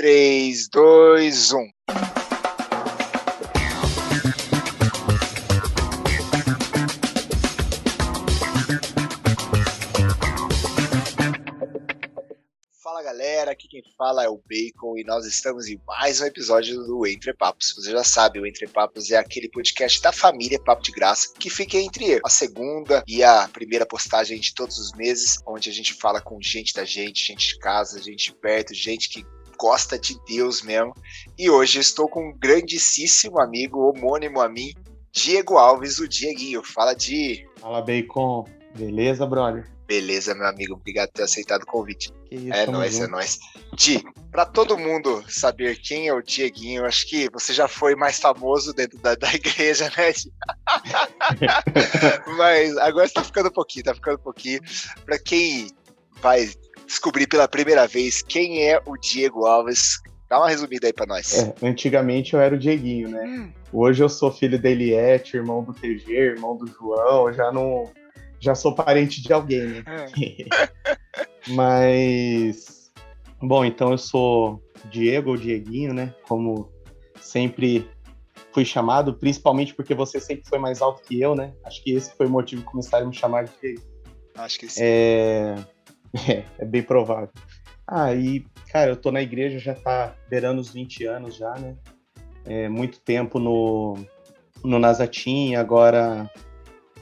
3, 2, 1. Fala galera, aqui quem fala é o Bacon e nós estamos em mais um episódio do Entre Papos. Você já sabe, o Entre Papos é aquele podcast da família Papo de Graça que fica entre a segunda e a primeira postagem de todos os meses, onde a gente fala com gente da gente, gente de casa, gente de perto, gente que gosta de Deus mesmo. E hoje estou com um grandíssimo amigo homônimo a mim, Diego Alves, o Dieguinho. Fala, Di. Fala, Bacon. Beleza, brother? Beleza, meu amigo. Obrigado por ter aceitado o convite. Isso, É nóis, é junto. nóis. Di, pra todo mundo saber quem é o Dieguinho, acho que você já foi mais famoso dentro da, da igreja, né, Di? Mas agora você tá ficando um pouquinho, tá ficando um pouquinho. Pra quem vai descobrir pela primeira vez quem é o Diego Alves, dá uma resumida aí pra nós. É, antigamente eu era o Dieguinho, né? Hum, Hoje eu sou filho da Eliette, irmão do TG, irmão do João, já não. Já sou parente de alguém, né? é. Mas. Bom, então eu sou Diego ou Dieguinho, né? Como sempre fui chamado, principalmente porque você sempre foi mais alto que eu, né? Acho que esse foi o motivo que começaram a me chamar de Diego. Acho que sim. É, é, é bem provável. Ah, e, cara, eu tô na igreja já tá beirando os 20 anos já, né? É, muito tempo no, no Nazatim, agora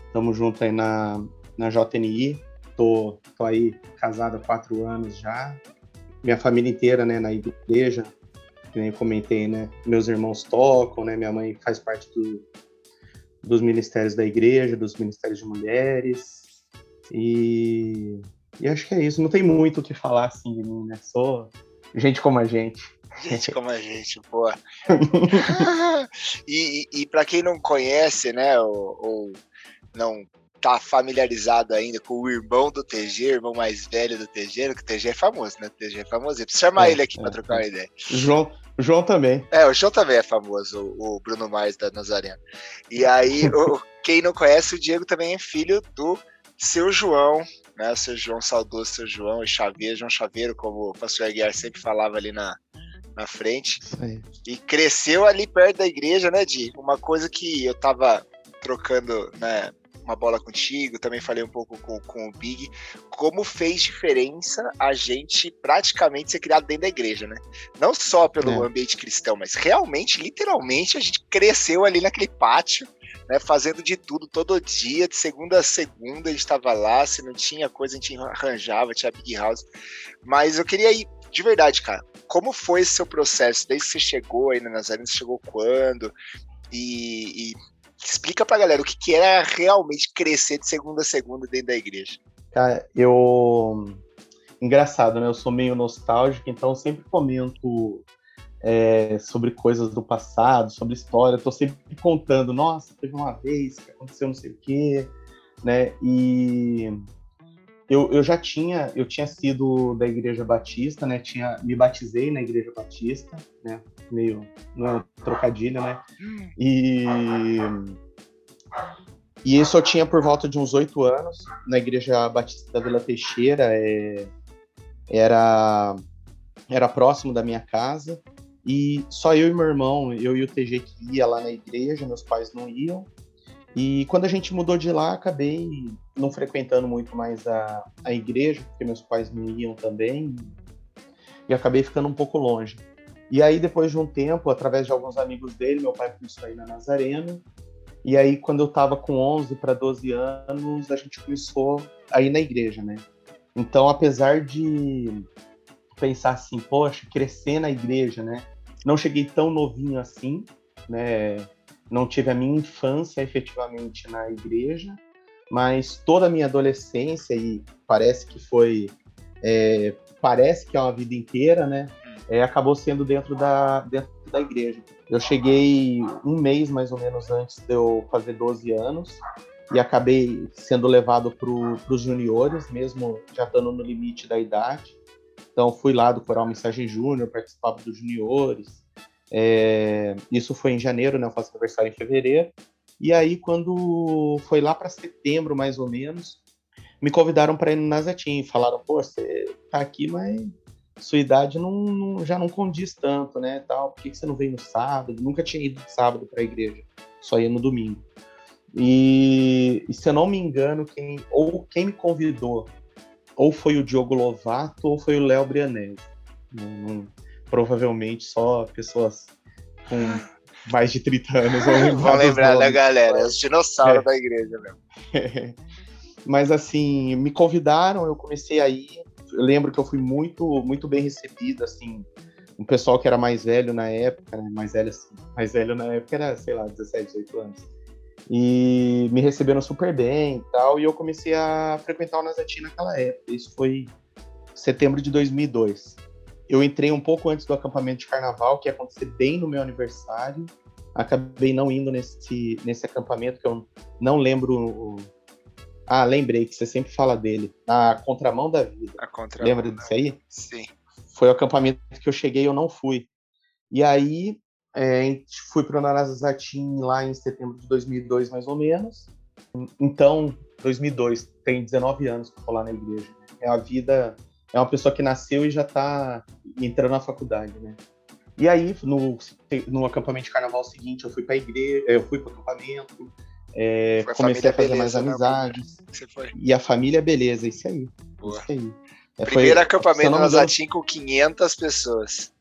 estamos juntos aí na, na JNI. Tô, tô aí casado há quatro anos já. Minha família inteira, né, na igreja, que nem comentei, né? Meus irmãos tocam, né? Minha mãe faz parte do, dos ministérios da igreja, dos ministérios de mulheres. E, e acho que é isso. Não tem muito o que falar assim de mim, né? Sou gente como a gente. Gente como a gente, pô. e, e, e para quem não conhece, né, ou, ou não tá familiarizado ainda com o irmão do TG, irmão mais velho do TG, que o TG é famoso, né? O TG é famoso. Precisa chamar É, ele aqui é, pra trocar uma é. ideia. João, João também. É, o João também é famoso, o, o Bruno Mars da Nazarena. E aí, o- quem não conhece, o Diego também é filho do seu João, né? O seu João saudoso, seu João, e Chaveiro, João Chaveiro, como o pastor Aguiar sempre falava ali na, na frente. E cresceu ali perto da igreja, né, Di? Uma coisa que eu tava trocando, né, uma bola contigo, também falei um pouco com, com o Big, como fez diferença a gente praticamente ser criado dentro da igreja, né? Não só pelo É. ambiente cristão, mas realmente, literalmente, a gente cresceu ali naquele pátio, né, fazendo de tudo todo dia, de segunda a segunda, a gente tava lá, se não tinha coisa, a gente arranjava, tinha Big House. Mas eu queria ir, de verdade, cara, como foi esse seu processo? Desde que você chegou aí na Nazaré, você chegou quando? E, e explica pra galera o que, que era realmente crescer de segunda a segunda dentro da igreja. Cara, eu. Engraçado, né? Eu sou meio nostálgico, então sempre comento é, sobre coisas do passado, sobre história. Tô sempre contando, nossa, teve uma vez que aconteceu não sei o quê, né? E eu, eu já tinha, eu tinha sido da Igreja Batista, né? Tinha, me batizei na Igreja Batista, né? Meio, não é trocadilho, né? E, e isso eu tinha por volta de uns oito anos, na Igreja Batista da Vila Teixeira, é, era, era próximo da minha casa, e só eu e meu irmão, eu e o TG que ia lá na igreja, meus pais não iam, e quando a gente mudou de lá, acabei não frequentando muito mais a, a igreja, porque meus pais não iam também, e acabei ficando um pouco longe. E aí, depois de um tempo, através de alguns amigos dele, meu pai começou a ir na Nazareno. E aí, quando eu tava com 11 para 12 anos, a gente começou a ir na igreja, né? Então, apesar de pensar assim, poxa, crescer na igreja, né? Não cheguei tão novinho assim, né? Não tive a minha infância efetivamente na igreja, mas toda a minha adolescência, e parece que foi. é, parece que é uma vida inteira, né? é, acabou sendo dentro da, dentro da igreja. Eu cheguei um mês mais ou menos antes de eu fazer 12 anos e acabei sendo levado para os juniores, mesmo já estando no limite da idade. Então fui lá do Coral Mensagem Júnior, participava dos juniores. É, isso foi em janeiro, né? Eu faço aniversário em fevereiro. E aí, quando foi lá para setembro, mais ou menos, me convidaram para ir no Nazatim. Falaram, pô, você tá aqui, mas sua idade não, não, já não condiz tanto, né? Tal, por que, que você não veio no sábado? Nunca tinha ido no sábado para a igreja, só ia no domingo. E, e, se eu não me engano, quem, ou quem me convidou, ou foi o Diogo Lovato ou foi o Léo Brianese. provavelmente só pessoas com mais de 30 anos vão lembrar. Vão lembrar da galera, os dinossauros é. da igreja mesmo. Mas assim, me convidaram, eu comecei aí. Eu lembro que eu fui muito, muito bem recebido, assim. Um pessoal que era mais velho na época, né? mais velho assim, mais velho na época era, sei lá, 17, 18 anos e me receberam super bem e tal, e eu comecei a frequentar o Nazati naquela época. Isso foi setembro de 2002. Eu entrei um pouco antes do acampamento de carnaval, que ia acontecer bem no meu aniversário. Acabei não indo nesse, nesse acampamento, que eu não lembro. Ah, lembrei que você sempre fala dele. Na Contramão da Vida. Contramão Lembra disso aí? Sim. Foi o acampamento que eu cheguei e eu não fui. E aí é, fui para o Narazatim lá em setembro de 2002, mais ou menos. Então, 2002, tem 19 anos que eu tô lá na igreja. Né? É a vida, é uma pessoa que nasceu e já está entrando na faculdade, né? E aí, no, no acampamento de carnaval seguinte, eu fui para a igreja, eu fui para o acampamento, é, comecei a, fazer beleza, mais né, amizades. Né? E a família, beleza, isso aí. Boa. Isso aí. É, Primeiro foi, acampamento na Zatim com 500 pessoas.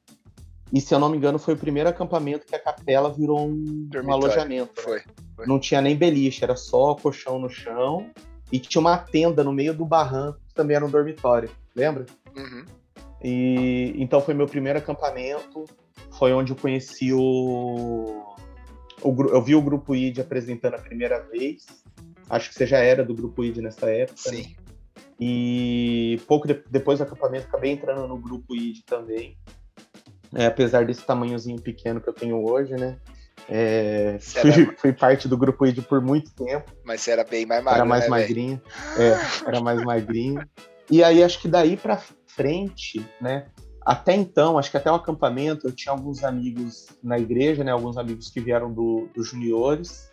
E se eu não me engano, foi o primeiro acampamento que a capela virou um, um alojamento. Né? Foi, foi, Não tinha nem beliche, era só colchão no chão. E tinha uma tenda no meio do barranco, que também era um dormitório. Lembra? Uhum. E então foi meu primeiro acampamento. Foi onde eu conheci o. o eu vi o grupo ID apresentando a primeira vez. Acho que você já era do grupo ID nessa época. Né? Sim. Né? E pouco de... depois do acampamento acabei entrando no grupo ID também é, apesar desse tamanhozinho pequeno que eu tenho hoje, né? É, fui, fui, parte do grupo ID por muito tempo. Mas você era bem mais magro, Era mais né, magrinho. É, era mais magrinho. E aí, acho que daí pra frente, né? Até então, acho que até o acampamento, eu tinha alguns amigos na igreja, né? Alguns amigos que vieram dos do juniores.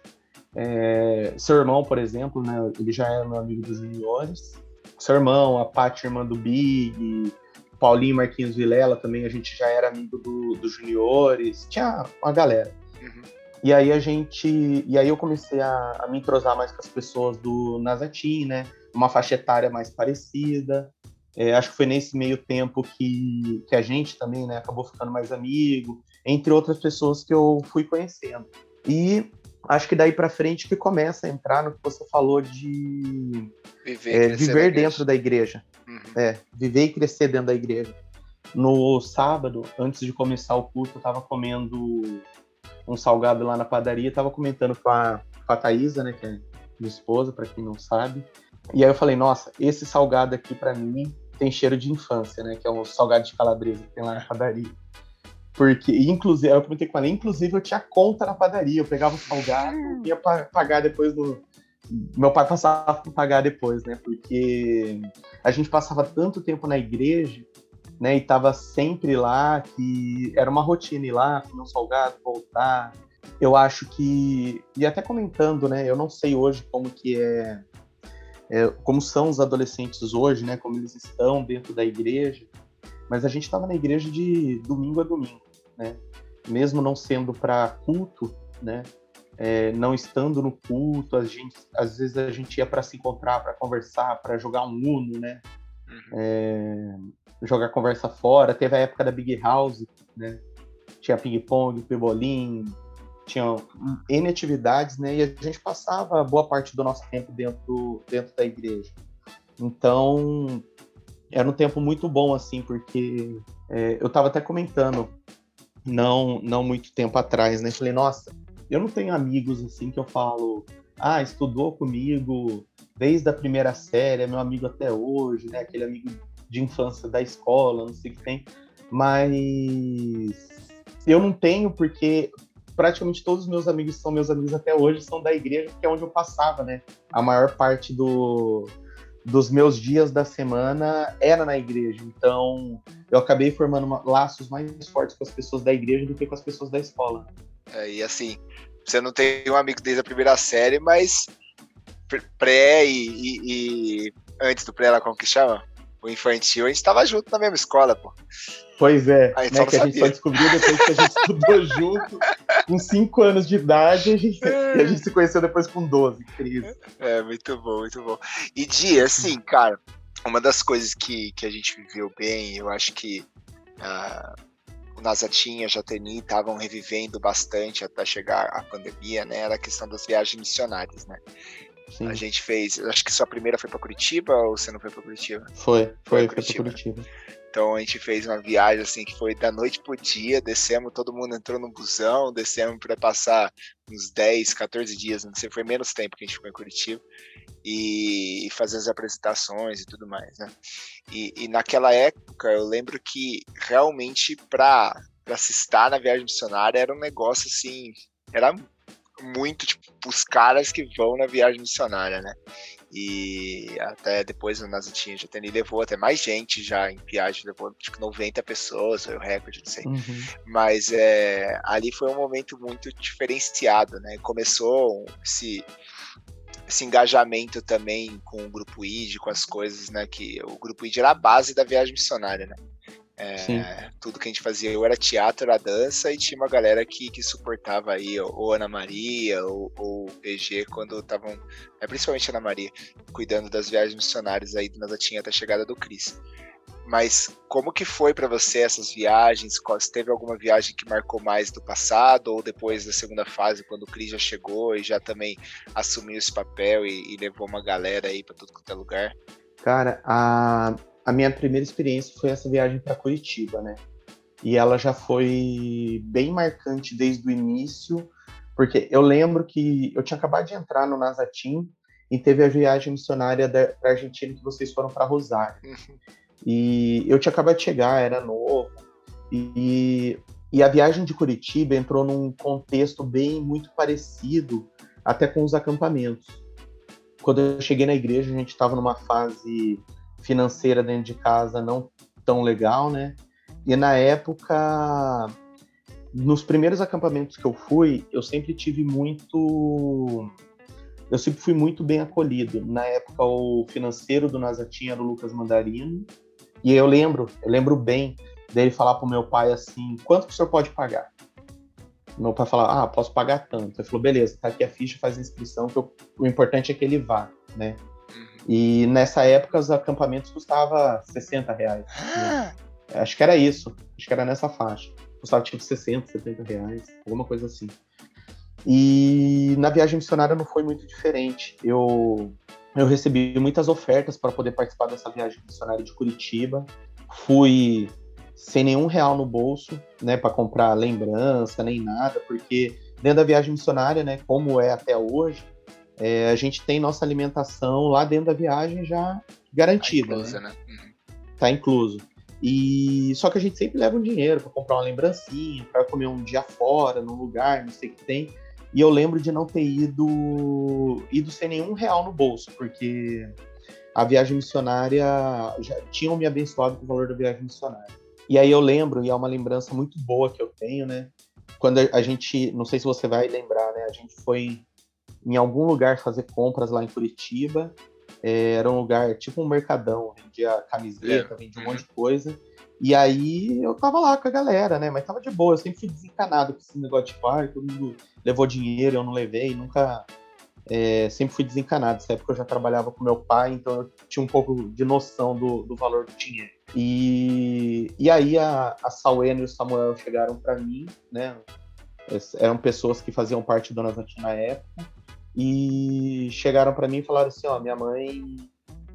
É, seu irmão, por exemplo, né? Ele já era meu amigo dos juniores. Seu irmão, a Paty, irmã do Big, Paulinho Marquinhos Vilela também, a gente já era amigo dos do juniores, tinha uma galera. Uhum. E aí a gente. E aí eu comecei a, a, me entrosar mais com as pessoas do Nazatim, né? Uma faixa etária mais parecida. É, acho que foi nesse meio tempo que, que a gente também né, acabou ficando mais amigo, entre outras pessoas que eu fui conhecendo. E acho que daí para frente que começa a entrar no que você falou de viver, é, viver dentro da igreja. É, viver e crescer dentro da igreja. No sábado, antes de começar o culto, eu tava comendo um salgado lá na padaria, tava comentando com a, com a Thaisa, né, que é minha esposa, para quem não sabe. E aí eu falei, nossa, esse salgado aqui para mim tem cheiro de infância, né, que é o salgado de calabresa que tem lá na padaria. Porque, inclusive, eu comentei com ela, inclusive eu tinha conta na padaria, eu pegava o salgado e ia pagar depois no, meu pai passava para pagar depois, né? Porque a gente passava tanto tempo na igreja, né? E tava sempre lá, que era uma rotina ir lá, comer um salgado, voltar. Eu acho que e até comentando, né? Eu não sei hoje como que é, é como são os adolescentes hoje, né? Como eles estão dentro da igreja. Mas a gente estava na igreja de domingo a domingo, né? Mesmo não sendo para culto, né? É, não estando no culto, a gente, às vezes a gente ia para se encontrar, para conversar, para jogar um Uno, né? Uhum. É, jogar conversa fora. Teve a época da Big House, né? Tinha ping-pong, pebolim, tinha N atividades, né? E a gente passava boa parte do nosso tempo dentro, dentro da igreja. Então, era um tempo muito bom, assim, porque é, eu estava até comentando, não, não muito tempo atrás, né? Falei, nossa, eu não tenho amigos assim que eu falo, ah, estudou comigo desde a primeira série, é meu amigo até hoje, né? Aquele amigo de infância da escola, não sei o que tem. Mas eu não tenho porque praticamente todos os meus amigos são meus amigos até hoje, são da igreja, que é onde eu passava, né? A maior parte do, dos meus dias da semana era na igreja. Então, eu acabei formando uma, laços mais fortes com as pessoas da igreja do que com as pessoas da escola. É, e assim, você não tem um amigo desde a primeira série, mas pré e, e, e antes do pré, lá como que chama? o infantil, a gente tava junto na mesma escola, pô. Pois é, né, que a gente só descobriu depois que a gente estudou junto, com 5 anos de idade, a gente, e a gente se conheceu depois com 12, Cris. É, muito bom, muito bom. E Di, assim, cara, uma das coisas que, que a gente viveu bem, eu acho que uh, o Nazatinha Jateni estavam revivendo bastante até chegar a pandemia, né? Era a questão das viagens missionárias, né? Sim. A gente fez, acho que sua primeira foi para Curitiba ou você não foi para Curitiba? Foi, foi, foi, foi para Curitiba. Então a gente fez uma viagem assim que foi da noite pro dia, descemos, todo mundo entrou no busão, descemos para passar uns 10, 14 dias, não sei, foi menos tempo que a gente ficou em Curitiba e, fazer as apresentações e tudo mais, né? E, e naquela época eu lembro que realmente para para se estar na viagem missionária era um negócio assim, era muito tipo os caras que vão na viagem missionária, né? E até depois o Nazatinha já tem, levou até mais gente já em viagem, levou tipo 90 pessoas, foi o recorde, não sei. Uhum. Mas é, ali foi um momento muito diferenciado, né? Começou esse, esse engajamento também com o grupo ID, com as coisas, né? Que o grupo ID era a base da viagem missionária, né? É, tudo que a gente fazia, eu era teatro, era dança e tinha uma galera que, que suportava aí, ou Ana Maria, ou, ou PG, quando estavam, é, principalmente Ana Maria, cuidando das viagens missionárias aí do Nazatinha até a chegada do Cris. Mas como que foi para você essas viagens? Se teve alguma viagem que marcou mais do passado ou depois da segunda fase, quando o Cris já chegou e já também assumiu esse papel e, e levou uma galera aí para tudo quanto é lugar? Cara, a a minha primeira experiência foi essa viagem para Curitiba, né? E ela já foi bem marcante desde o início, porque eu lembro que eu tinha acabado de entrar no Nazatim e teve a viagem missionária da Argentina que vocês foram para Rosário. Uhum. E eu tinha acabado de chegar, era novo. E, e a viagem de Curitiba entrou num contexto bem muito parecido até com os acampamentos. Quando eu cheguei na igreja, a gente estava numa fase financeira dentro de casa não tão legal, né? E na época, nos primeiros acampamentos que eu fui, eu sempre tive muito. Eu sempre fui muito bem acolhido. Na época, o financeiro do Nazatinha era o Lucas Mandarino. E eu lembro, eu lembro bem dele falar pro meu pai assim: quanto que o senhor pode pagar? Meu pai falava: ah, posso pagar tanto. Ele falou: beleza, tá aqui a ficha, faz a inscrição, que eu, o importante é que ele vá, né? E nessa época os acampamentos custavam 60 reais. Né? Acho que era isso. Acho que era nessa faixa. Custava tipo 60, 70 reais, alguma coisa assim. E na viagem missionária não foi muito diferente. Eu, eu recebi muitas ofertas para poder participar dessa viagem missionária de Curitiba. Fui sem nenhum real no bolso, né, para comprar lembrança nem nada, porque dentro da viagem missionária, né, como é até hoje, é, a gente tem nossa alimentação lá dentro da viagem já garantida. Tá incluso, né? né? Uhum. Tá incluso. E só que a gente sempre leva um dinheiro para comprar uma lembrancinha, para comer um dia fora, num lugar, não sei o que tem. E eu lembro de não ter ido ido sem nenhum real no bolso, porque a viagem missionária já tinham me abençoado com o valor da viagem missionária. E aí eu lembro, e é uma lembrança muito boa que eu tenho, né? Quando a gente, não sei se você vai lembrar, né? A gente foi em algum lugar fazer compras lá em Curitiba. É, era um lugar tipo um mercadão, vendia camiseta, é. vendia um monte de coisa. E aí eu tava lá com a galera, né? Mas tava de boa, eu sempre fui desencanado com esse negócio de pai, todo mundo levou dinheiro, eu não levei, nunca. É, sempre fui desencanado. Nessa época eu já trabalhava com meu pai, então eu tinha um pouco de noção do, do valor do dinheiro. E, e aí a, a Salena e o Samuel chegaram para mim, né? Eram pessoas que faziam parte do Nazati na época e chegaram para mim e falaram assim: ó, minha mãe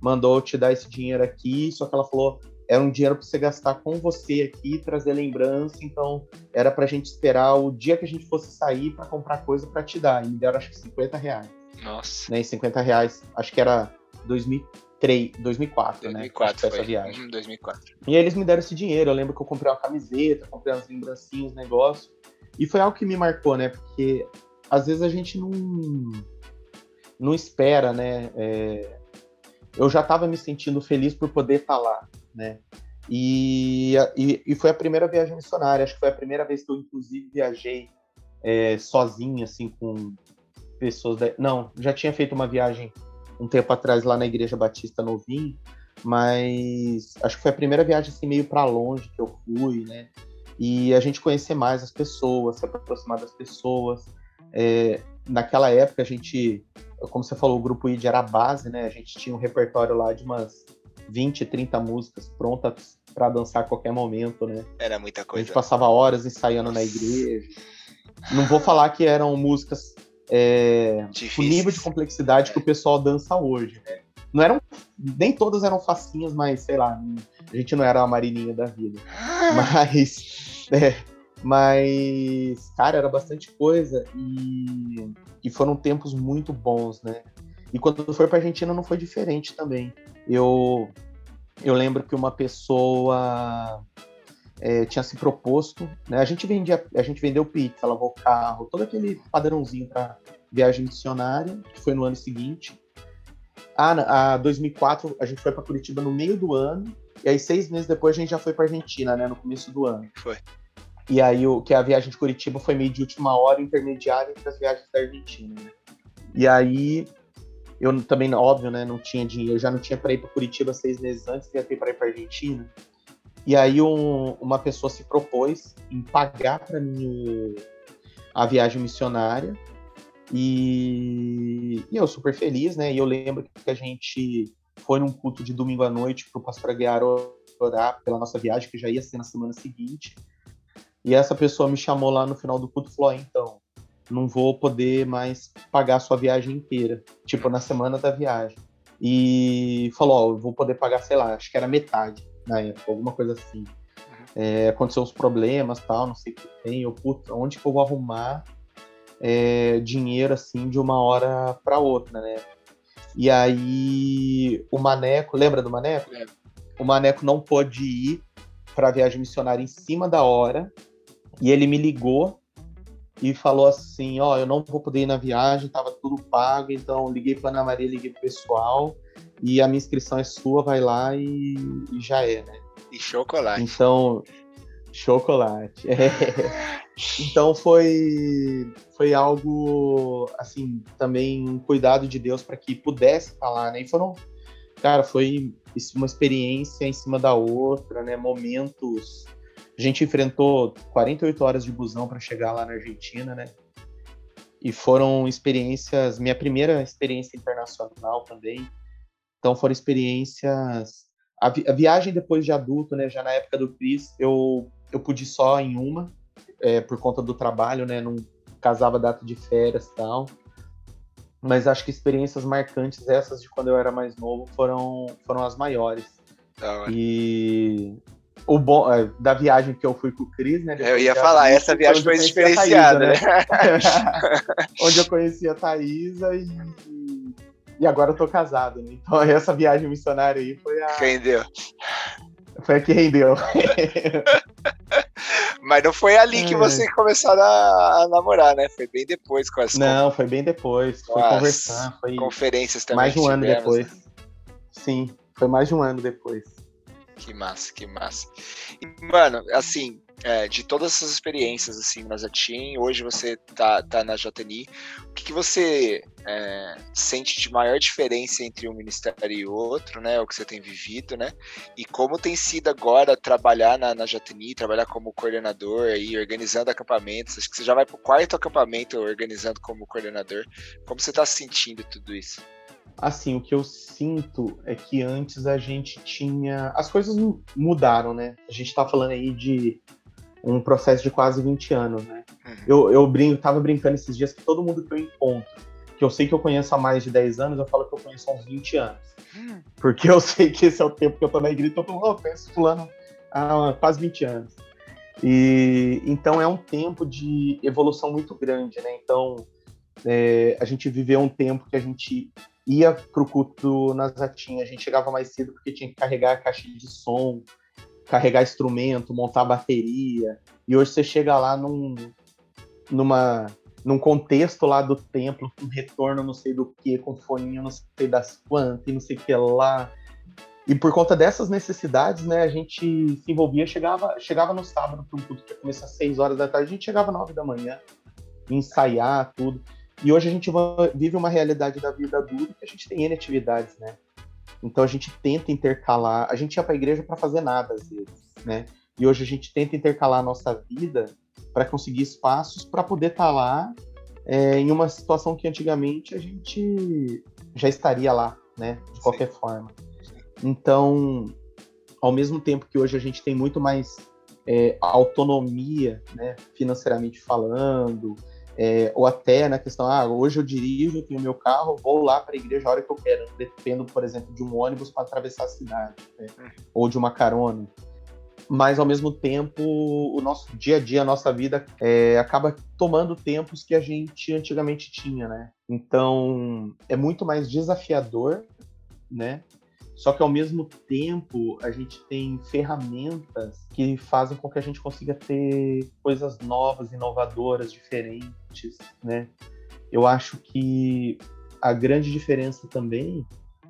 mandou te dar esse dinheiro aqui, só que ela falou é um dinheiro para você gastar com você aqui, trazer lembrança, então era pra gente esperar o dia que a gente fosse sair para comprar coisa para te dar. E me deram acho que 50 reais. Nossa. Né, 50 reais, acho que era 2003, 2004, 2004 né? Foi essa viagem. 2004. E aí eles me deram esse dinheiro. Eu lembro que eu comprei uma camiseta, comprei umas lembrancinhas, negócio. E foi algo que me marcou, né? Porque às vezes a gente não, não espera, né? É, eu já estava me sentindo feliz por poder estar tá lá, né? E, e, e, foi a primeira viagem missionária, acho que foi a primeira vez que eu, inclusive, viajei é, sozinho, assim, com pessoas. Da... Não, já tinha feito uma viagem um tempo atrás lá na Igreja Batista Novinho, mas acho que foi a primeira viagem assim meio para longe que eu fui, né? E a gente conhecer mais as pessoas, se aproximar das pessoas. É, naquela época a gente, como você falou, o grupo ID era a base, né? A gente tinha um repertório lá de umas 20, 30 músicas prontas para dançar a qualquer momento, né? Era muita coisa. A gente passava horas ensaiando Nossa. na igreja. Não vou falar que eram músicas é, o nível de complexidade é. que o pessoal dança hoje. Né? Não eram, nem todas eram facinhas, mas sei lá, a gente não era a marininha da vida. Mas, é, mas, cara, era bastante coisa e, e foram tempos muito bons, né? E quando foi para Argentina não foi diferente também. Eu eu lembro que uma pessoa é, tinha se proposto, né? A gente vendia, a gente vendeu pizza, lavou carro, todo aquele padrãozinho para viagem missionária, que foi no ano seguinte. Ah, a 2004 a gente foi para Curitiba no meio do ano e aí seis meses depois a gente já foi para Argentina, né? No começo do ano. Foi. E aí o que a viagem de Curitiba foi meio de última hora, intermediária entre as viagens da Argentina. Né? E aí eu também, óbvio, né? Não tinha dinheiro, eu já não tinha para ir para Curitiba seis meses antes, ia ter para ir para Argentina. E aí um, uma pessoa se propôs em pagar para mim a viagem missionária. E, e, eu super feliz, né? E eu lembro que a gente foi num culto de domingo à noite para o pastor Aguiar orar pela nossa viagem, que já ia ser na semana seguinte. E essa pessoa me chamou lá no final do culto e falou: então, não vou poder mais pagar a sua viagem inteira, tipo na semana da viagem. E falou: Ó, oh, eu vou poder pagar, sei lá, acho que era metade na época, alguma coisa assim. Uhum. É, aconteceu uns problemas, tal, não sei o que tem. Eu, puta, onde que eu vou arrumar é, dinheiro assim de uma hora para outra, né? E aí o Maneco, lembra do Maneco? É. O Maneco não pôde ir para a viagem missionária em cima da hora e ele me ligou e falou assim: Ó, oh, eu não vou poder ir na viagem, tava tudo pago, então liguei para Ana Maria, liguei pro pessoal e a minha inscrição é sua, vai lá e, e já é, né? E chocolate. Então, chocolate. É. Então foi foi algo assim também um cuidado de Deus para que pudesse falar, né? E foram, cara, foi uma experiência em cima da outra, né? Momentos. A gente enfrentou 48 horas de busão para chegar lá na Argentina, né? E foram experiências, minha primeira experiência internacional também. Então foram experiências. A, vi a viagem depois de adulto, né? Já na época do Cris, eu, eu pude só em uma, é, por conta do trabalho, né? Não casava data de férias e tal. Mas acho que experiências marcantes, essas de quando eu era mais novo, foram, foram as maiores. Ah, e o bom é, da viagem que eu fui com o Cris, né? Eu ia falar, essa viagem foi diferenciada, né? né? onde eu conheci a Thaisa e e agora eu tô casado, né? Então essa viagem missionária aí foi a. Rendeu. Foi a que rendeu. Mas não foi ali que é. você começou a, a, namorar, né? Foi bem depois com as Não, foi bem depois. Foi conversar. Foi conferências também. Mais de um ano tivemos, depois. Né? Sim, foi mais de um ano depois. Que massa, que massa. E, mano, assim, é, de todas essas experiências assim na Zatin, hoje você tá, tá na JNI, o que, que você é, sente de maior diferença entre um ministério e outro, né? O que você tem vivido, né? E como tem sido agora trabalhar na, na trabalhar como coordenador aí, organizando acampamentos. Acho que você já vai para o quarto acampamento organizando como coordenador. Como você está sentindo tudo isso? Assim, o que eu sinto é que antes a gente tinha. As coisas mudaram, né? A gente tá falando aí de um processo de quase 20 anos, né? Uhum. Eu, eu brinco, tava brincando esses dias que todo mundo que eu encontro, que eu sei que eu conheço há mais de 10 anos, eu falo que eu conheço há uns 20 anos. Uhum. Porque eu sei que esse é o tempo que eu tô na igreja, então eu tô, oh, conheço fulano há quase 20 anos. E então é um tempo de evolução muito grande, né? Então é, a gente viveu um tempo que a gente ia pro culto nas Zatinha, a gente chegava mais cedo porque tinha que carregar a caixa de som, carregar instrumento, montar bateria. E hoje você chega lá num, numa, num contexto lá do templo, com retorno não sei do que, com foninho não sei das quantas e não sei o que lá. E por conta dessas necessidades, né, a gente se envolvia, chegava, chegava no sábado para um culto que começa às 6 horas da tarde, a gente chegava às 9 da manhã, ensaiar tudo. E hoje a gente vive uma realidade da vida adulta que a gente tem N atividades, né? Então a gente tenta intercalar. A gente ia para a igreja para fazer nada às vezes, né? E hoje a gente tenta intercalar a nossa vida para conseguir espaços para poder estar tá lá é, em uma situação que antigamente a gente já estaria lá, né? De qualquer Sim. forma. Então, ao mesmo tempo que hoje a gente tem muito mais é, autonomia, né, financeiramente falando, é, ou até na questão, ah, hoje eu dirijo, tenho meu carro, vou lá para a igreja a hora que eu quero, dependo, por exemplo, de um ônibus para atravessar a cidade, né, uhum. ou de uma carona. Mas, ao mesmo tempo, o nosso dia a dia, a nossa vida, é, acaba tomando tempos que a gente antigamente tinha, né? Então, é muito mais desafiador, né? Só que ao mesmo tempo a gente tem ferramentas que fazem com que a gente consiga ter coisas novas, inovadoras, diferentes, né? Eu acho que a grande diferença também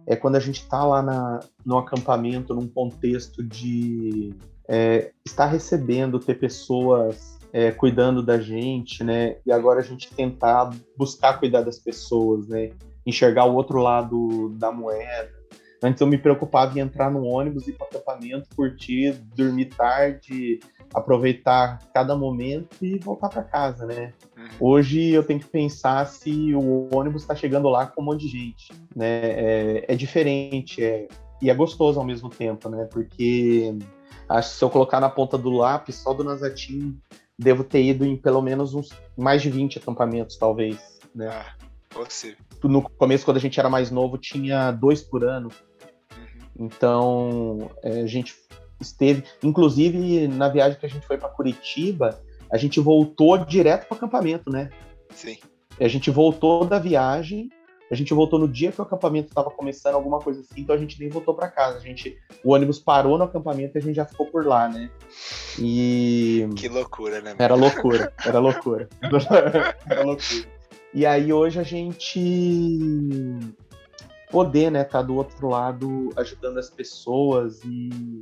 é quando a gente está lá na, no acampamento, num contexto de é, estar recebendo, ter pessoas é, cuidando da gente, né? E agora a gente tentar buscar cuidar das pessoas, né? Enxergar o outro lado da moeda Antes eu me preocupava em entrar no ônibus, ir para o acampamento, curtir, dormir tarde, aproveitar cada momento e voltar para casa, né? Uhum. Hoje eu tenho que pensar se o ônibus está chegando lá com um monte de gente, né? É, é diferente, é, e é gostoso ao mesmo tempo, né? Porque acho que se eu colocar na ponta do lápis, só do Nazatim, devo ter ido em pelo menos uns mais de 20 acampamentos, talvez, né? Ah, pode ser. No começo, quando a gente era mais novo, tinha dois por ano. Então, é, a gente esteve, inclusive na viagem que a gente foi para Curitiba, a gente voltou direto para o acampamento, né? Sim. A gente voltou da viagem, a gente voltou no dia que o acampamento estava começando, alguma coisa assim, então a gente nem voltou para casa. A gente, o ônibus parou no acampamento e a gente já ficou por lá, né? E que loucura, né? Era loucura, era loucura, era loucura. E aí hoje a gente poder, né, estar tá do outro lado ajudando as pessoas e,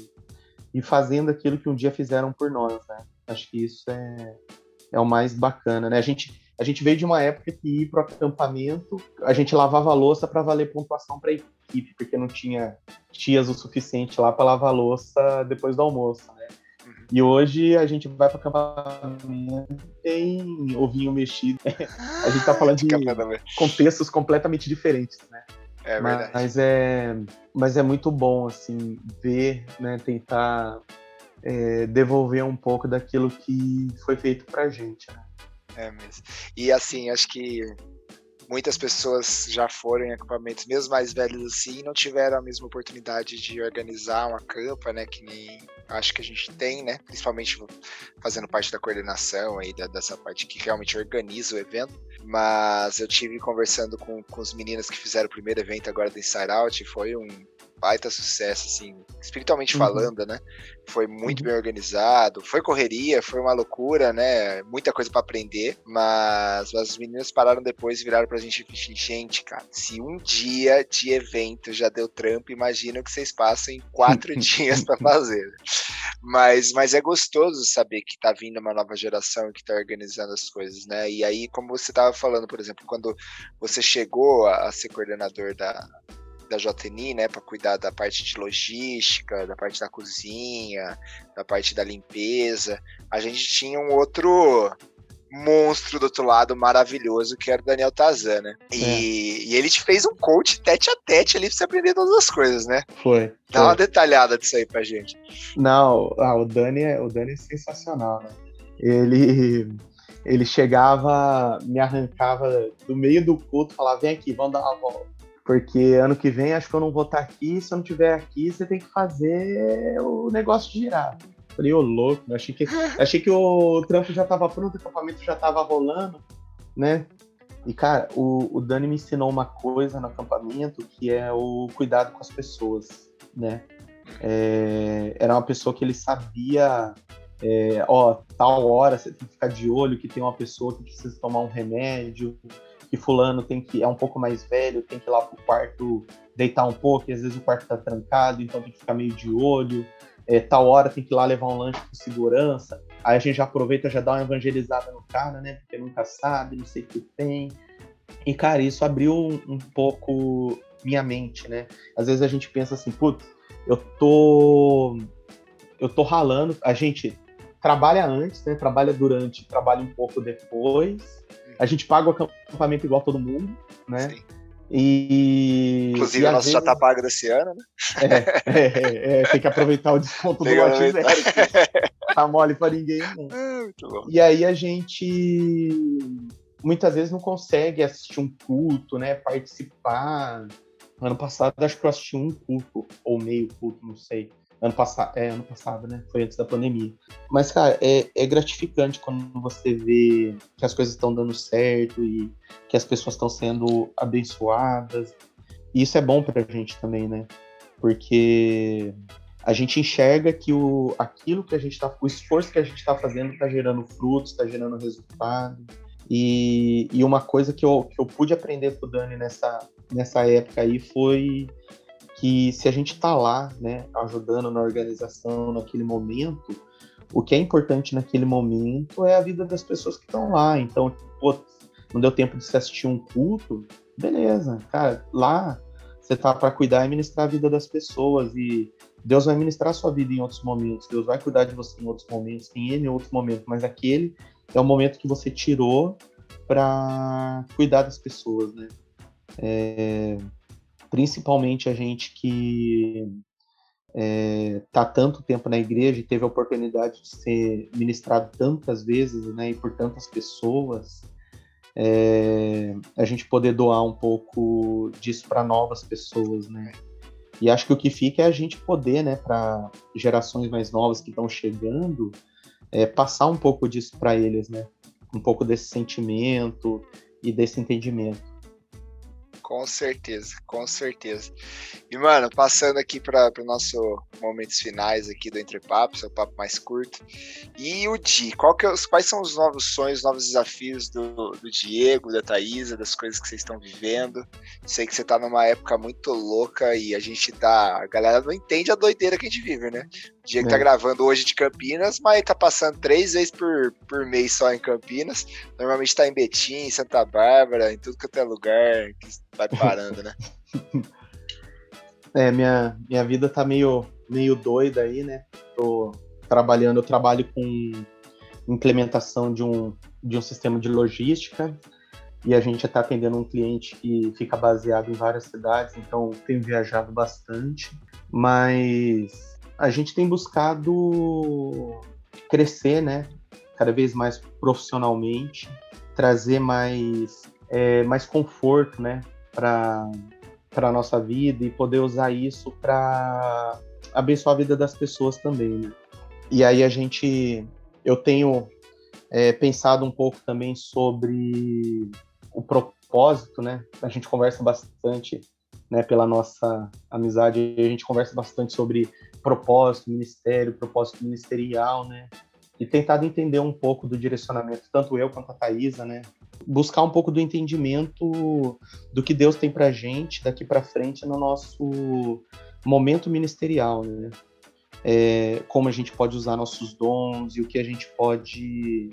e fazendo aquilo que um dia fizeram por nós, né? Acho que isso é, é o mais bacana, né? A gente, a gente veio de uma época que ir para o acampamento, a gente lavava a louça para valer pontuação para a equipe, porque não tinha tias o suficiente lá para lavar a louça depois do almoço, né? Uhum. E hoje a gente vai para acampamento tem ovinho mexido. a gente está falando de contextos completamente diferentes, né? É verdade. Mas é, mas é muito bom, assim, ver, né, tentar é, devolver um pouco daquilo que foi feito pra gente, né? É mesmo. E assim, acho que muitas pessoas já foram em acampamentos, mesmo mais velhos assim, não tiveram a mesma oportunidade de organizar uma campa, né? Que nem acho que a gente tem, né? Principalmente fazendo parte da coordenação aí, da, dessa parte que realmente organiza o evento. Mas eu tive conversando com, com os meninos que fizeram o primeiro evento agora do Inside Out, e foi um baita sucesso, assim, espiritualmente uhum. falando, né? Foi muito uhum. bem organizado, foi correria, foi uma loucura, né? Muita coisa para aprender, mas, mas os meninos pararam depois e viraram pra gente e gente, cara, se um dia de evento já deu trampo, imagina o que vocês passam em quatro dias para fazer. Mas, mas é gostoso saber que tá vindo uma nova geração que tá organizando as coisas, né? E aí, como você tava falando, por exemplo, quando você chegou a, a ser coordenador da, da JNI, né, para cuidar da parte de logística, da parte da cozinha, da parte da limpeza. A gente tinha um outro monstro do outro lado maravilhoso que era o Daniel Tazan, né? E, é. e, ele te fez um coach tete a tete ali pra você aprender todas as coisas, né? Foi. Dá foi. uma detalhada disso aí pra gente. Não, ah, o Dani é, o Dani é sensacional, né? Ele ele chegava, me arrancava do meio do culto, falava: "Vem aqui, vamos dar uma volta". Porque ano que vem acho que eu não vou estar aqui. Se eu não estiver aqui, você tem que fazer o negócio girar. Falei, ô louco, achei que, achei que o trampo já estava pronto, o acampamento já estava rolando, né? E, cara, o, o Dani me ensinou uma coisa no acampamento que é o cuidado com as pessoas, né? É, era uma pessoa que ele sabia, é, ó, tal hora você tem que ficar de olho que tem uma pessoa que precisa tomar um remédio, que fulano tem que é um pouco mais velho, tem que ir lá pro quarto deitar um pouco, e às vezes o quarto tá trancado, então tem que ficar meio de olho. É, tal hora tem que ir lá levar um lanche com segurança. Aí a gente já aproveita, já dá uma evangelizada no cara, né? Porque nunca sabe, não sei o que tem. E, cara, isso abriu um, um pouco minha mente, né? Às vezes a gente pensa assim, putz, eu tô eu tô ralando, a gente trabalha antes, né? Trabalha durante, trabalha um pouco depois. A gente paga o acampamento igual todo mundo, né? Sim. E. Inclusive, e o nosso vezes... já tá pago desse ano, né? É, é, é, é tem que aproveitar o desconto do lote zero. tá mole pra ninguém. Né? e aí a gente muitas vezes não consegue assistir um culto, né? Participar. Ano passado, acho que eu assisti um culto, ou meio culto, não sei. Ano passado, é, ano passado, né? Foi antes da pandemia. Mas, cara, é, é gratificante quando você vê que as coisas estão dando certo e que as pessoas estão sendo abençoadas. E isso é bom pra gente também, né? Porque a gente enxerga que o, aquilo que a gente tá, o esforço que a gente está fazendo está gerando frutos, está gerando resultado. E, e uma coisa que eu, que eu pude aprender com o Dani nessa, nessa época aí foi que se a gente está lá, né, ajudando na organização naquele momento, o que é importante naquele momento é a vida das pessoas que estão lá. Então, pô, não deu tempo de se assistir um culto, beleza, cara, lá você tá para cuidar e ministrar a vida das pessoas e Deus vai ministrar a sua vida em outros momentos, Deus vai cuidar de você em outros momentos, tem ele em outros momentos, mas aquele é o momento que você tirou para cuidar das pessoas, né? É, principalmente a gente que é, tá tanto tempo na igreja e teve a oportunidade de ser ministrado tantas vezes, né, e por tantas pessoas, é, a gente poder doar um pouco disso para novas pessoas, né? E acho que o que fica é a gente poder, né, para gerações mais novas que estão chegando, é, passar um pouco disso para eles, né? Um pouco desse sentimento e desse entendimento. Com certeza, com certeza. E, mano, passando aqui para o nosso momentos finais aqui do Entre Papos, é o papo mais curto. E o Di, qual que é, quais são os novos sonhos, novos desafios do, do Diego, da Thaisa, das coisas que vocês estão vivendo? Sei que você tá numa época muito louca e a gente tá. A galera não entende a doideira que a gente vive, né? O Diego tá é. tá gravando hoje de Campinas, mas tá passando três vezes por, por mês só em Campinas. Normalmente tá em Betim, em Santa Bárbara, em tudo que é lugar que vai parando, né? É, minha, minha vida tá meio, meio doida aí, né? Tô trabalhando, eu trabalho com implementação de um, de um sistema de logística e a gente está atendendo um cliente que fica baseado em várias cidades, então tenho viajado bastante, mas a gente tem buscado crescer, né? Cada vez mais profissionalmente, trazer mais, é, mais conforto, né? Para para nossa vida e poder usar isso para abençoar a vida das pessoas também. Né? E aí a gente, eu tenho é, pensado um pouco também sobre o propósito, né? A gente conversa bastante, né? Pela nossa amizade, a gente conversa bastante sobre propósito, ministério, propósito ministerial, né? E tentado entender um pouco do direcionamento, tanto eu quanto a Thaisa, né? buscar um pouco do entendimento do que Deus tem para gente daqui para frente no nosso momento ministerial, né? É, como a gente pode usar nossos dons e o que a gente pode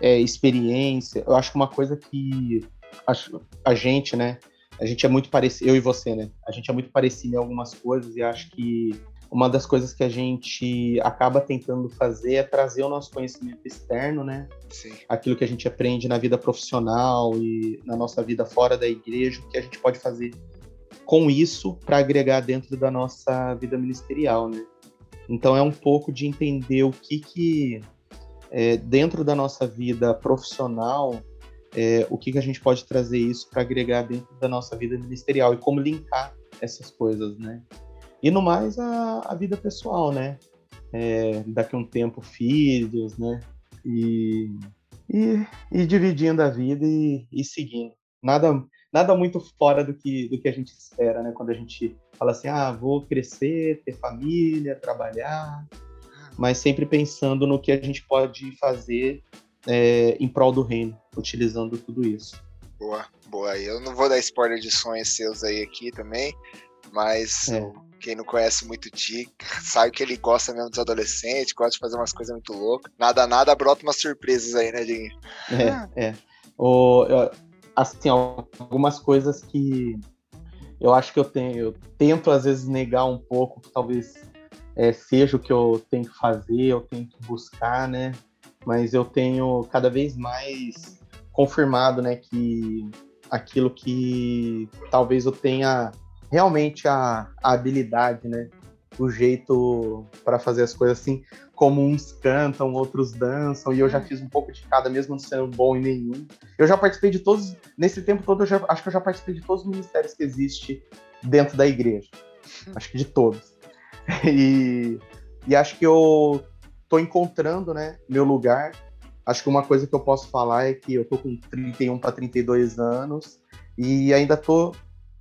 é, experiência. Eu acho que uma coisa que acho, a gente, né? A gente é muito parecido, eu e você, né? A gente é muito parecido em algumas coisas e acho que uma das coisas que a gente acaba tentando fazer é trazer o nosso conhecimento externo, né? Sim. Aquilo que a gente aprende na vida profissional e na nossa vida fora da igreja, o que a gente pode fazer com isso para agregar dentro da nossa vida ministerial, né? Então é um pouco de entender o que que é, dentro da nossa vida profissional é, o que que a gente pode trazer isso para agregar dentro da nossa vida ministerial e como linkar essas coisas, né? E no mais, a, a vida pessoal, né? É, daqui a um tempo, filhos, né? E, e, e dividindo a vida e, e, seguindo. Nada, nada muito fora do que, do que a gente espera, né? Quando a gente fala assim, ah, vou crescer, ter família, trabalhar, mas sempre pensando no que a gente pode fazer é, em prol do reino, utilizando tudo isso. Boa, boa. Eu não vou dar spoiler de sonhos seus aí aqui também, mas é. Quem não conhece muito o Ti, sabe que ele gosta mesmo dos adolescentes, gosta de fazer umas coisas muito loucas. Nada, nada, brota umas surpresas aí, né, Dinho? É, é. O, assim, algumas coisas que, eu acho que eu tenho, eu tento às vezes negar um pouco, que talvez é, seja o que eu tenho que fazer, eu tenho que buscar, né? Mas eu tenho cada vez mais confirmado, né, que aquilo que talvez eu tenha realmente a, a habilidade, né? O jeito para fazer as coisas assim, como uns cantam, outros dançam, e eu já fiz um pouco de cada, mesmo não sendo bom em nenhum. Eu já participei de todos, nesse tempo todo, eu já, acho que eu já participei de todos os ministérios que existe dentro da igreja. Acho que de todos. E, e acho que eu tô encontrando, né, meu lugar. Acho que uma coisa que eu posso falar é que eu tô com 31 para 32 anos e ainda tô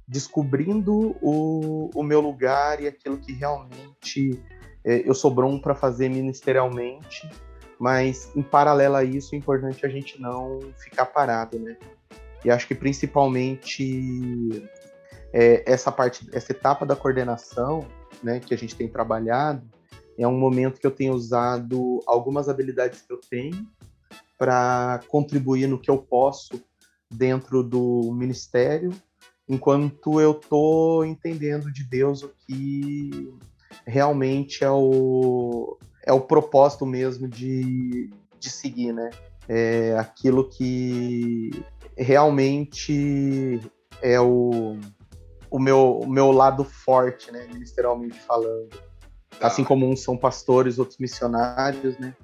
descobrindo o, o meu lugar e aquilo que realmente é, eu sou bom para fazer ministerialmente, mas em paralelo a isso é importante a gente não ficar parado, né? E acho que principalmente é, essa parte, essa etapa da coordenação, né, que a gente tem trabalhado, é um momento que eu tenho usado algumas habilidades que eu tenho para contribuir no que eu posso dentro do ministério enquanto eu tô entendendo de Deus o que realmente é o, é o propósito mesmo de, de seguir, né? É aquilo que realmente é o, o, meu, o meu lado forte, né? Ministerialmente falando. Tá. Assim como uns são pastores, outros missionários, né?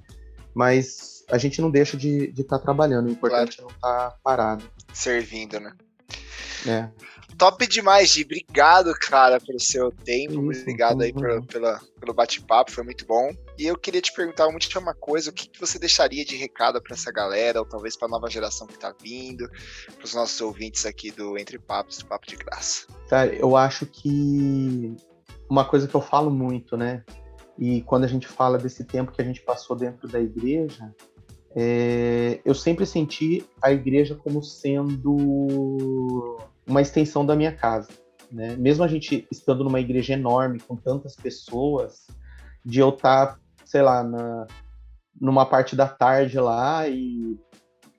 Mas a gente não deixa de estar de tá trabalhando, o importante claro. é não estar tá parado. Servindo, né? É. Top demais, Gi. Obrigado, cara, pelo seu tempo. Obrigado aí pelo, pela, pelo bate-papo, foi muito bom. E eu queria te perguntar uma última coisa: o que, que você deixaria de recado para essa galera, ou talvez para a nova geração que está vindo, para os nossos ouvintes aqui do Entre Papos, do Papo de Graça? Cara, eu acho que uma coisa que eu falo muito, né? E quando a gente fala desse tempo que a gente passou dentro da igreja, é, eu sempre senti a igreja como sendo uma extensão da minha casa. Né? Mesmo a gente estando numa igreja enorme, com tantas pessoas, de eu estar, tá, sei lá, na, numa parte da tarde lá e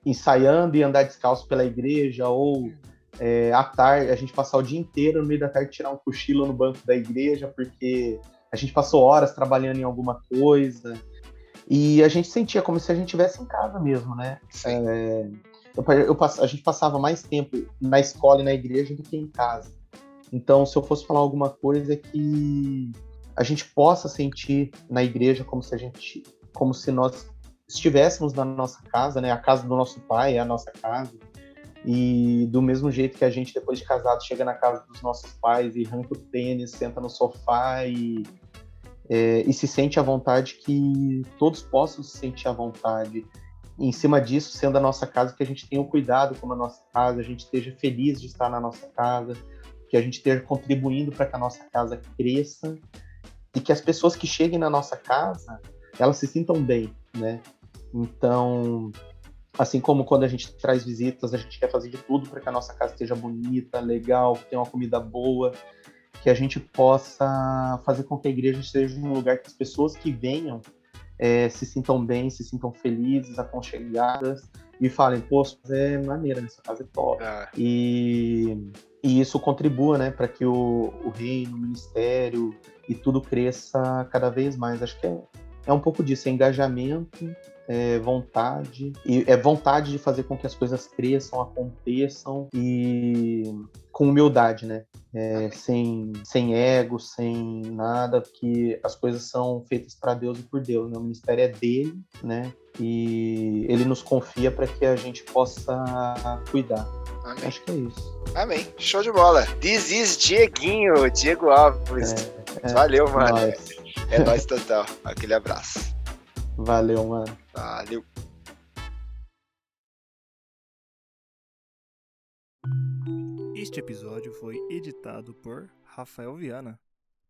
ensaiando e andar descalço pela igreja, ou é, à tarde, a gente passar o dia inteiro no meio da tarde tirar um cochilo no banco da igreja, porque a gente passou horas trabalhando em alguma coisa. E a gente sentia como se a gente estivesse em casa mesmo, né? É, eu, eu, a gente passava mais tempo na escola e na igreja do que em casa. Então, se eu fosse falar alguma coisa que a gente possa sentir na igreja como se a gente, como se nós estivéssemos na nossa casa, né? A casa do nosso pai é a nossa casa. E do mesmo jeito que a gente, depois de casado, chega na casa dos nossos pais e arranca o tênis, senta no sofá e, é, e se sente à vontade, que todos possam se sentir à vontade em cima disso, sendo a nossa casa, que a gente tenha o cuidado com a nossa casa, a gente esteja feliz de estar na nossa casa, que a gente esteja contribuindo para que a nossa casa cresça e que as pessoas que cheguem na nossa casa, elas se sintam bem, né? Então, assim como quando a gente traz visitas, a gente quer fazer de tudo para que a nossa casa esteja bonita, legal, que tenha uma comida boa, que a gente possa fazer com que a igreja seja um lugar que as pessoas que venham é, se sintam bem, se sintam felizes, aconchegadas e falem, pô, é maneira, essa casa é top. É. E, e isso contribua, né, para que o, o reino, o ministério e tudo cresça cada vez mais. Acho que é, é um pouco disso, é engajamento, é vontade, e é vontade de fazer com que as coisas cresçam, aconteçam e com humildade, né? É, sem, sem ego, sem nada, porque as coisas são feitas para Deus e por Deus, né? O ministério é dele, né? E ele nos confia para que a gente possa cuidar. Amém. Acho que é isso. Amém. Show de bola. This is Dieguinho, Diego Alves. É, é, Valeu, mano. É nóis total. Aquele abraço. Valeu, mano. Valeu. Este episódio foi editado por Rafael Viana.